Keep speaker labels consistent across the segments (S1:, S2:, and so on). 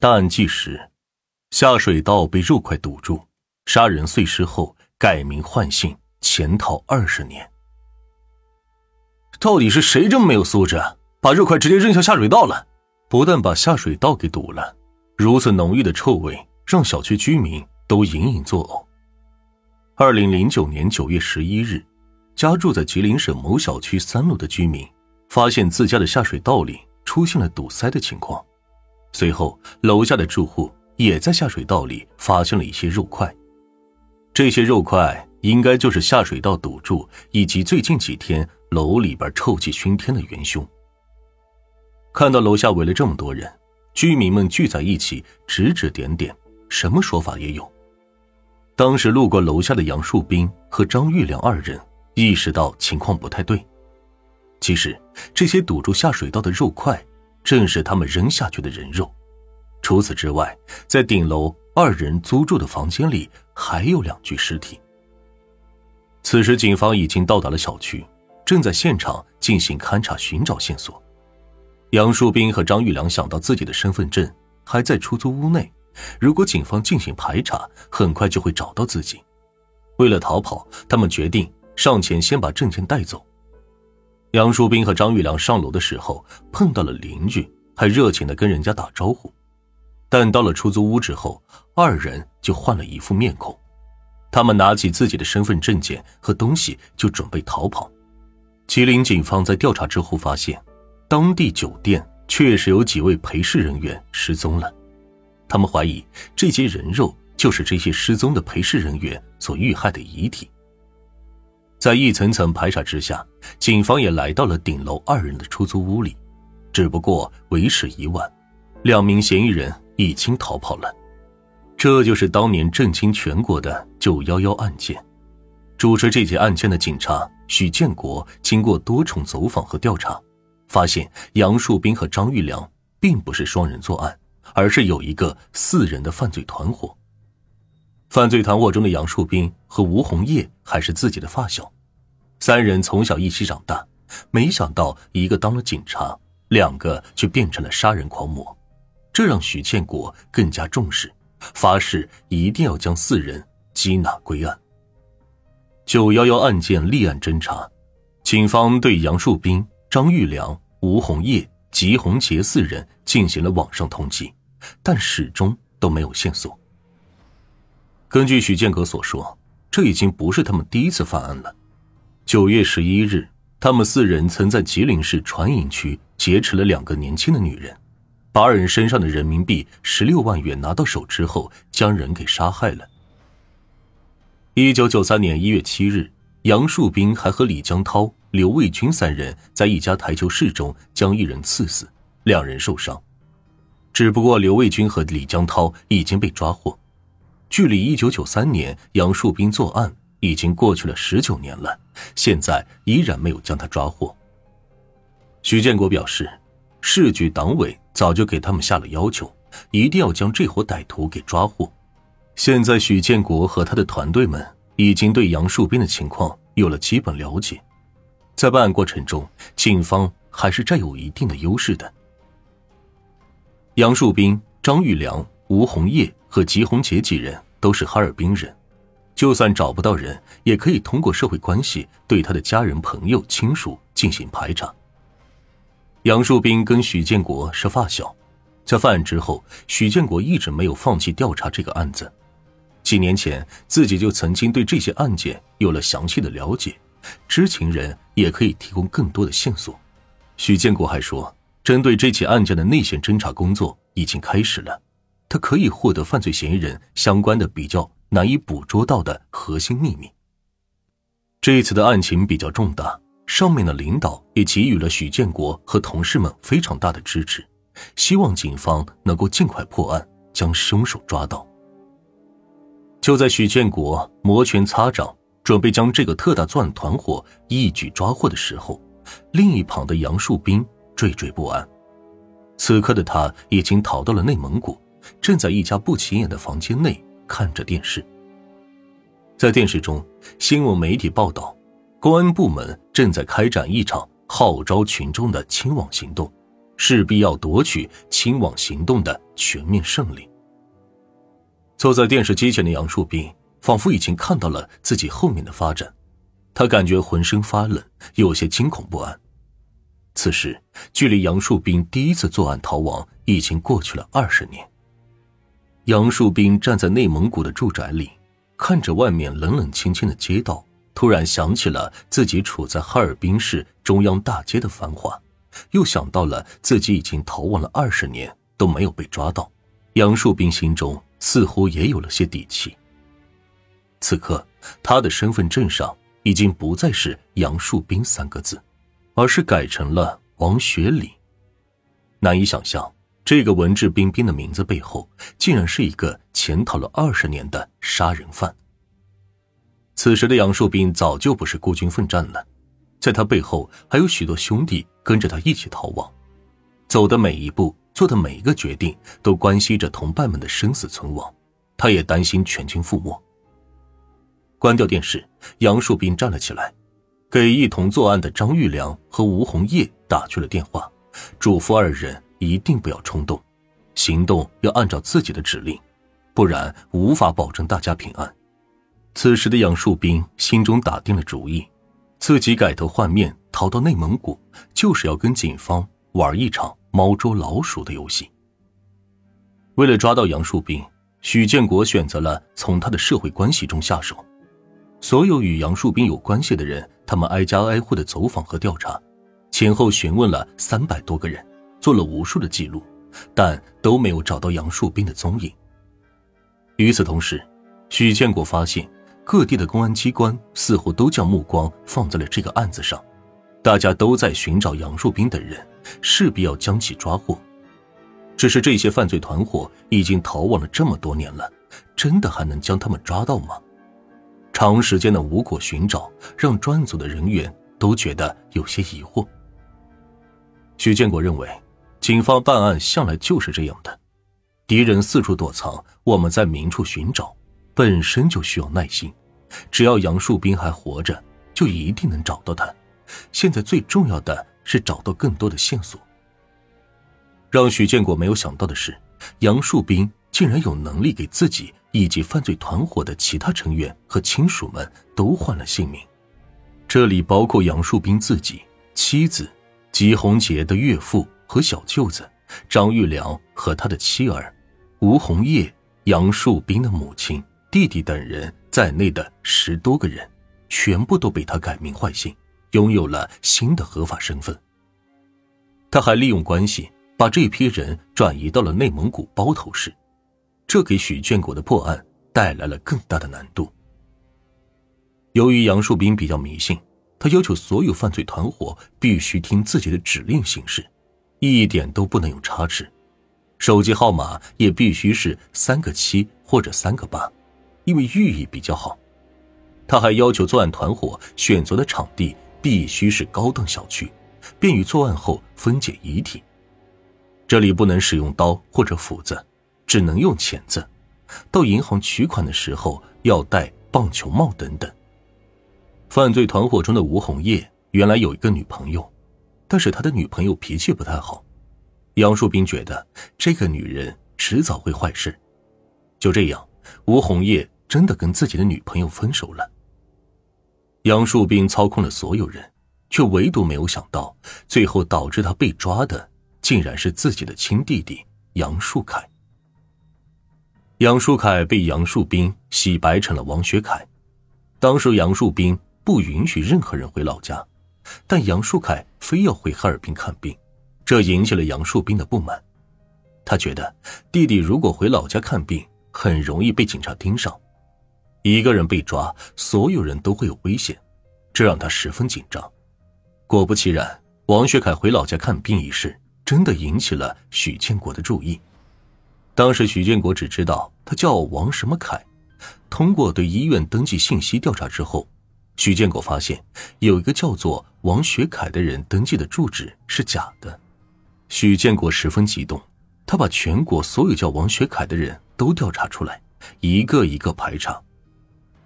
S1: 大案纪实：下水道被肉块堵住，杀人碎尸后改名换姓，潜逃二十年。
S2: 到底是谁这么没有素质，把肉块直接扔下下水道了？
S1: 不但把下水道给堵了，如此浓郁的臭味让小区居民都隐隐作呕。二零零九年九月十一日，家住在吉林省某小区三楼的居民发现自家的下水道里出现了堵塞的情况。随后，楼下的住户也在下水道里发现了一些肉块，这些肉块应该就是下水道堵住以及最近几天楼里边臭气熏天的元凶。看到楼下围了这么多人，居民们聚在一起指指点点，什么说法也有。当时路过楼下的杨树斌和张玉良二人意识到情况不太对，其实这些堵住下水道的肉块。正是他们扔下去的人肉。除此之外，在顶楼二人租住的房间里还有两具尸体。此时，警方已经到达了小区，正在现场进行勘查，寻找线索。杨树斌和张玉良想到自己的身份证还在出租屋内，如果警方进行排查，很快就会找到自己。为了逃跑，他们决定上前先把证件带走。杨树斌和张玉良上楼的时候碰到了邻居，还热情的跟人家打招呼。但到了出租屋之后，二人就换了一副面孔。他们拿起自己的身份证件和东西就准备逃跑。吉林警方在调查之后发现，当地酒店确实有几位陪侍人员失踪了。他们怀疑这些人肉就是这些失踪的陪侍人员所遇害的遗体。在一层层排查之下，警方也来到了顶楼二人的出租屋里，只不过为时已晚，两名嫌疑人已经逃跑了。这就是当年震惊全国的九幺幺案件。主持这起案件的警察许建国经过多重走访和调查，发现杨树斌和张玉良并不是双人作案，而是有一个四人的犯罪团伙。犯罪团伙中的杨树斌和吴红叶还是自己的发小，三人从小一起长大。没想到一个当了警察，两个却变成了杀人狂魔，这让许建国更加重视，发誓一定要将四人缉拿归案。九幺幺案件立案侦查，警方对杨树斌、张玉良、吴红叶、吉红杰四人进行了网上通缉，但始终都没有线索。根据许建国所说，这已经不是他们第一次犯案了。九月十一日，他们四人曾在吉林市船营区劫持了两个年轻的女人，把二人身上的人民币十六万元拿到手之后，将人给杀害了。一九九三年一月七日，杨树斌还和李江涛、刘卫军三人在一家台球室中将一人刺死，两人受伤。只不过刘卫军和李江涛已经被抓获。距离一九九三年杨树斌作案已经过去了十九年了，现在依然没有将他抓获。徐建国表示，市局党委早就给他们下了要求，一定要将这伙歹徒给抓获。现在许建国和他的团队们已经对杨树斌的情况有了基本了解，在办案过程中，警方还是占有一定的优势的。杨树斌、张玉良、吴红叶。和吉红杰几人都是哈尔滨人，就算找不到人，也可以通过社会关系对他的家人、朋友、亲属进行排查。杨树斌跟许建国是发小，在犯案之后，许建国一直没有放弃调查这个案子。几年前，自己就曾经对这些案件有了详细的了解，知情人也可以提供更多的线索。许建国还说，针对这起案件的内线侦查工作已经开始了。他可以获得犯罪嫌疑人相关的比较难以捕捉到的核心秘密。这一次的案情比较重大，上面的领导也给予了许建国和同事们非常大的支持，希望警方能够尽快破案，将凶手抓到。就在许建国摩拳擦掌，准备将这个特大作案团伙一举抓获的时候，另一旁的杨树斌惴惴不安。此刻的他已经逃到了内蒙古。正在一家不起眼的房间内看着电视。在电视中，新闻媒体报道，公安部门正在开展一场号召群众的清网行动，势必要夺取清网行动的全面胜利。坐在电视机前的杨树斌仿佛已经看到了自己后面的发展，他感觉浑身发冷，有些惊恐不安。此时，距离杨树斌第一次作案逃亡已经过去了二十年。杨树斌站在内蒙古的住宅里，看着外面冷冷清清的街道，突然想起了自己处在哈尔滨市中央大街的繁华，又想到了自己已经逃亡了二十年都没有被抓到，杨树斌心中。似乎也有了些底气。此刻，他的身份证上已经不再是杨树斌三个字，而是改成了王学礼。难以想象，这个文质彬彬的名字背后，竟然是一个潜逃了二十年的杀人犯。此时的杨树斌早就不是孤军奋战了，在他背后还有许多兄弟跟着他一起逃亡，走的每一步。做的每一个决定都关系着同伴们的生死存亡，他也担心全军覆没。关掉电视，杨树斌站了起来，给一同作案的张玉良和吴红叶打去了电话，嘱咐二人一定不要冲动，行动要按照自己的指令，不然无法保证大家平安。此时的杨树斌心中打定了主意，自己改头换面逃到内蒙古，就是要跟警方玩一场。猫捉老鼠的游戏。为了抓到杨树斌，许建国选择了从他的社会关系中下手。所有与杨树斌有关系的人，他们挨家挨户的走访和调查，前后询问了三百多个人，做了无数的记录，但都没有找到杨树斌的踪影。与此同时，许建国发现各地的公安机关似乎都将目光放在了这个案子上，大家都在寻找杨树斌等人。势必要将其抓获，只是这些犯罪团伙已经逃亡了这么多年了，真的还能将他们抓到吗？长时间的无果寻找让专案组的人员都觉得有些疑惑。许建国认为，警方办案向来就是这样的，敌人四处躲藏，我们在明处寻找，本身就需要耐心。只要杨树斌还活着，就一定能找到他。现在最重要的。是找到更多的线索。让许建国没有想到的是，杨树斌竟然有能力给自己以及犯罪团伙的其他成员和亲属们都换了性命。这里包括杨树斌自己、妻子吉红杰的岳父和小舅子张玉良和他的妻儿吴红叶、杨树斌的母亲、弟弟等人在内的十多个人，全部都被他改名换姓。拥有了新的合法身份。他还利用关系把这批人转移到了内蒙古包头市，这给许建国的破案带来了更大的难度。由于杨树斌比较迷信，他要求所有犯罪团伙必须听自己的指令行事，一点都不能有差池，手机号码也必须是三个七或者三个八，因为寓意比较好。他还要求作案团伙选择的场地。必须是高档小区，便于作案后分解遗体。这里不能使用刀或者斧子，只能用钳子。到银行取款的时候要戴棒球帽等等。犯罪团伙中的吴红叶原来有一个女朋友，但是他的女朋友脾气不太好。杨树斌觉得这个女人迟早会坏事，就这样，吴红叶真的跟自己的女朋友分手了。杨树斌操控了所有人，却唯独没有想到，最后导致他被抓的，竟然是自己的亲弟弟杨树凯。杨树凯被杨树斌洗白成了王学凯。当时杨树斌不允许任何人回老家，但杨树凯非要回哈尔滨看病，这引起了杨树斌的不满。他觉得弟弟如果回老家看病，很容易被警察盯上。一个人被抓，所有人都会有危险，这让他十分紧张。果不其然，王学凯回老家看病一事真的引起了许建国的注意。当时许建国只知道他叫王什么凯，通过对医院登记信息调查之后，许建国发现有一个叫做王学凯的人登记的住址是假的。许建国十分激动，他把全国所有叫王学凯的人都调查出来，一个一个排查。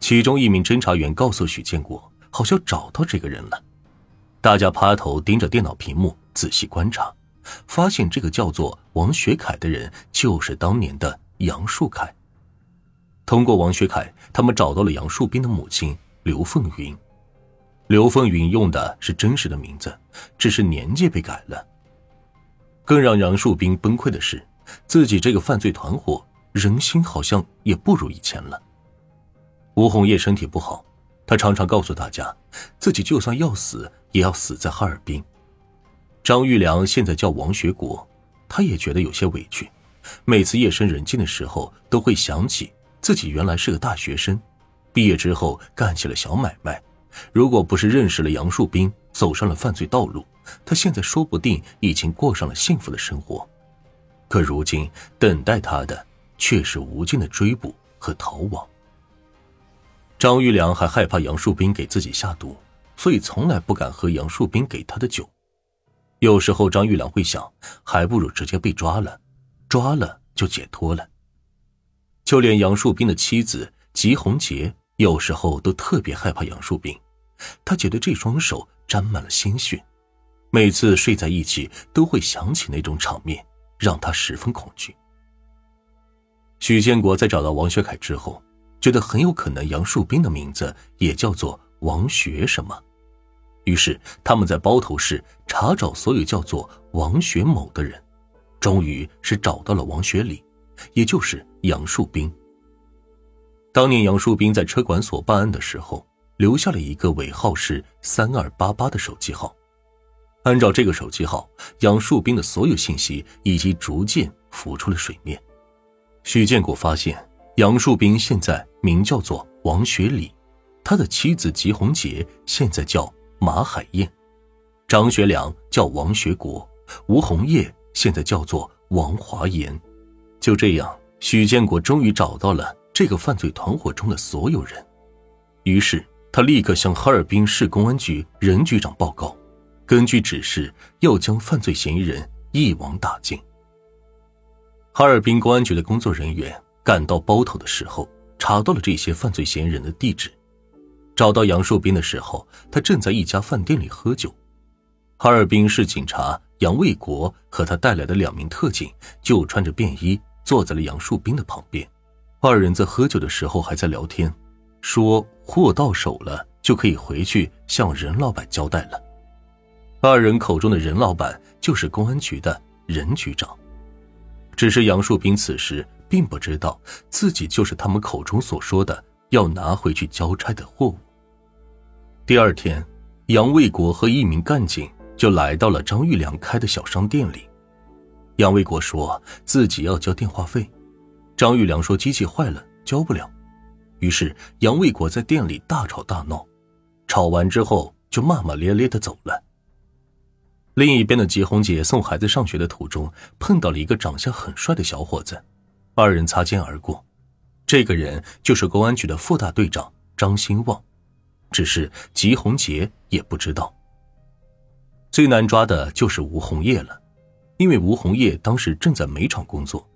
S1: 其中一名侦查员告诉许建国，好像找到这个人了。大家趴头盯着电脑屏幕仔细观察，发现这个叫做王学凯的人就是当年的杨树凯。通过王学凯，他们找到了杨树斌的母亲刘凤云。刘凤云用的是真实的名字，只是年纪被改了。更让杨树斌崩溃的是，自己这个犯罪团伙人心好像也不如以前了。吴红叶身体不好，他常常告诉大家，自己就算要死，也要死在哈尔滨。张玉良现在叫王学国，他也觉得有些委屈。每次夜深人静的时候，都会想起自己原来是个大学生，毕业之后干起了小买卖。如果不是认识了杨树斌，走上了犯罪道路，他现在说不定已经过上了幸福的生活。可如今等待他的却是无尽的追捕和逃亡。张玉良还害怕杨树斌给自己下毒，所以从来不敢喝杨树斌给他的酒。有时候张玉良会想，还不如直接被抓了，抓了就解脱了。就连杨树斌的妻子吉红杰。有时候都特别害怕杨树斌，他觉得这双手沾满了鲜血，每次睡在一起都会想起那种场面，让他十分恐惧。许建国在找到王学凯之后，觉得很有可能杨树斌的名字也叫做王学什么，于是他们在包头市查找所有叫做王学某的人，终于是找到了王学礼，也就是杨树斌。当年杨树斌在车管所办案的时候，留下了一个尾号是三二八八的手机号。按照这个手机号，杨树斌的所有信息已经逐渐浮出了水面。许建国发现，杨树斌现在名叫做王学礼，他的妻子吉红杰现在叫马海燕，张学良叫王学国，吴红叶现在叫做王华岩。就这样，许建国终于找到了。这个犯罪团伙中的所有人，于是他立刻向哈尔滨市公安局任局长报告，根据指示要将犯罪嫌疑人一网打尽。哈尔滨公安局的工作人员赶到包头的时候，查到了这些犯罪嫌疑人的地址。找到杨树斌的时候，他正在一家饭店里喝酒。哈尔滨市警察杨卫国和他带来的两名特警就穿着便衣坐在了杨树斌的旁边。二人在喝酒的时候还在聊天，说货到手了就可以回去向任老板交代了。二人口中的任老板就是公安局的任局长。只是杨树斌此时并不知道自己就是他们口中所说的要拿回去交差的货物。第二天，杨卫国和一名干警就来到了张玉良开的小商店里。杨卫国说自己要交电话费。张玉良说：“机器坏了，交不了。”于是杨卫国在店里大吵大闹，吵完之后就骂骂咧咧的走了。另一边的吉红姐送孩子上学的途中，碰到了一个长相很帅的小伙子，二人擦肩而过。这个人就是公安局的副大队长张兴旺，只是吉红杰也不知道。最难抓的就是吴红叶了，因为吴红叶当时正在煤厂工作。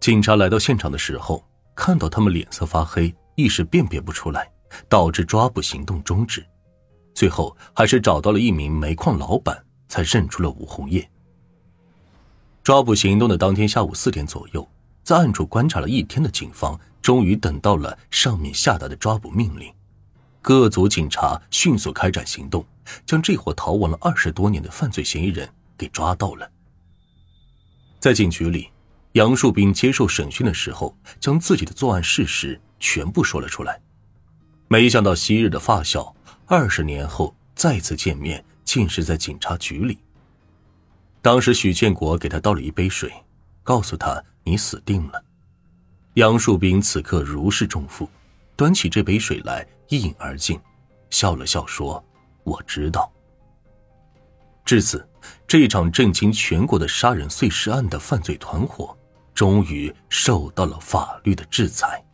S1: 警察来到现场的时候，看到他们脸色发黑，一时辨别不出来，导致抓捕行动终止。最后还是找到了一名煤矿老板，才认出了吴红叶。抓捕行动的当天下午四点左右，在暗处观察了一天的警方，终于等到了上面下达的抓捕命令。各组警察迅速开展行动，将这伙逃亡了二十多年的犯罪嫌疑人给抓到了。在警局里。杨树斌接受审讯的时候，将自己的作案事实全部说了出来。没想到昔日的发小，二十年后再次见面，竟是在警察局里。当时许建国给他倒了一杯水，告诉他：“你死定了。”杨树斌此刻如释重负，端起这杯水来一饮而尽，笑了笑说：“我知道。”至此，这场震惊全国的杀人碎尸案的犯罪团伙。终于受到了法律的制裁。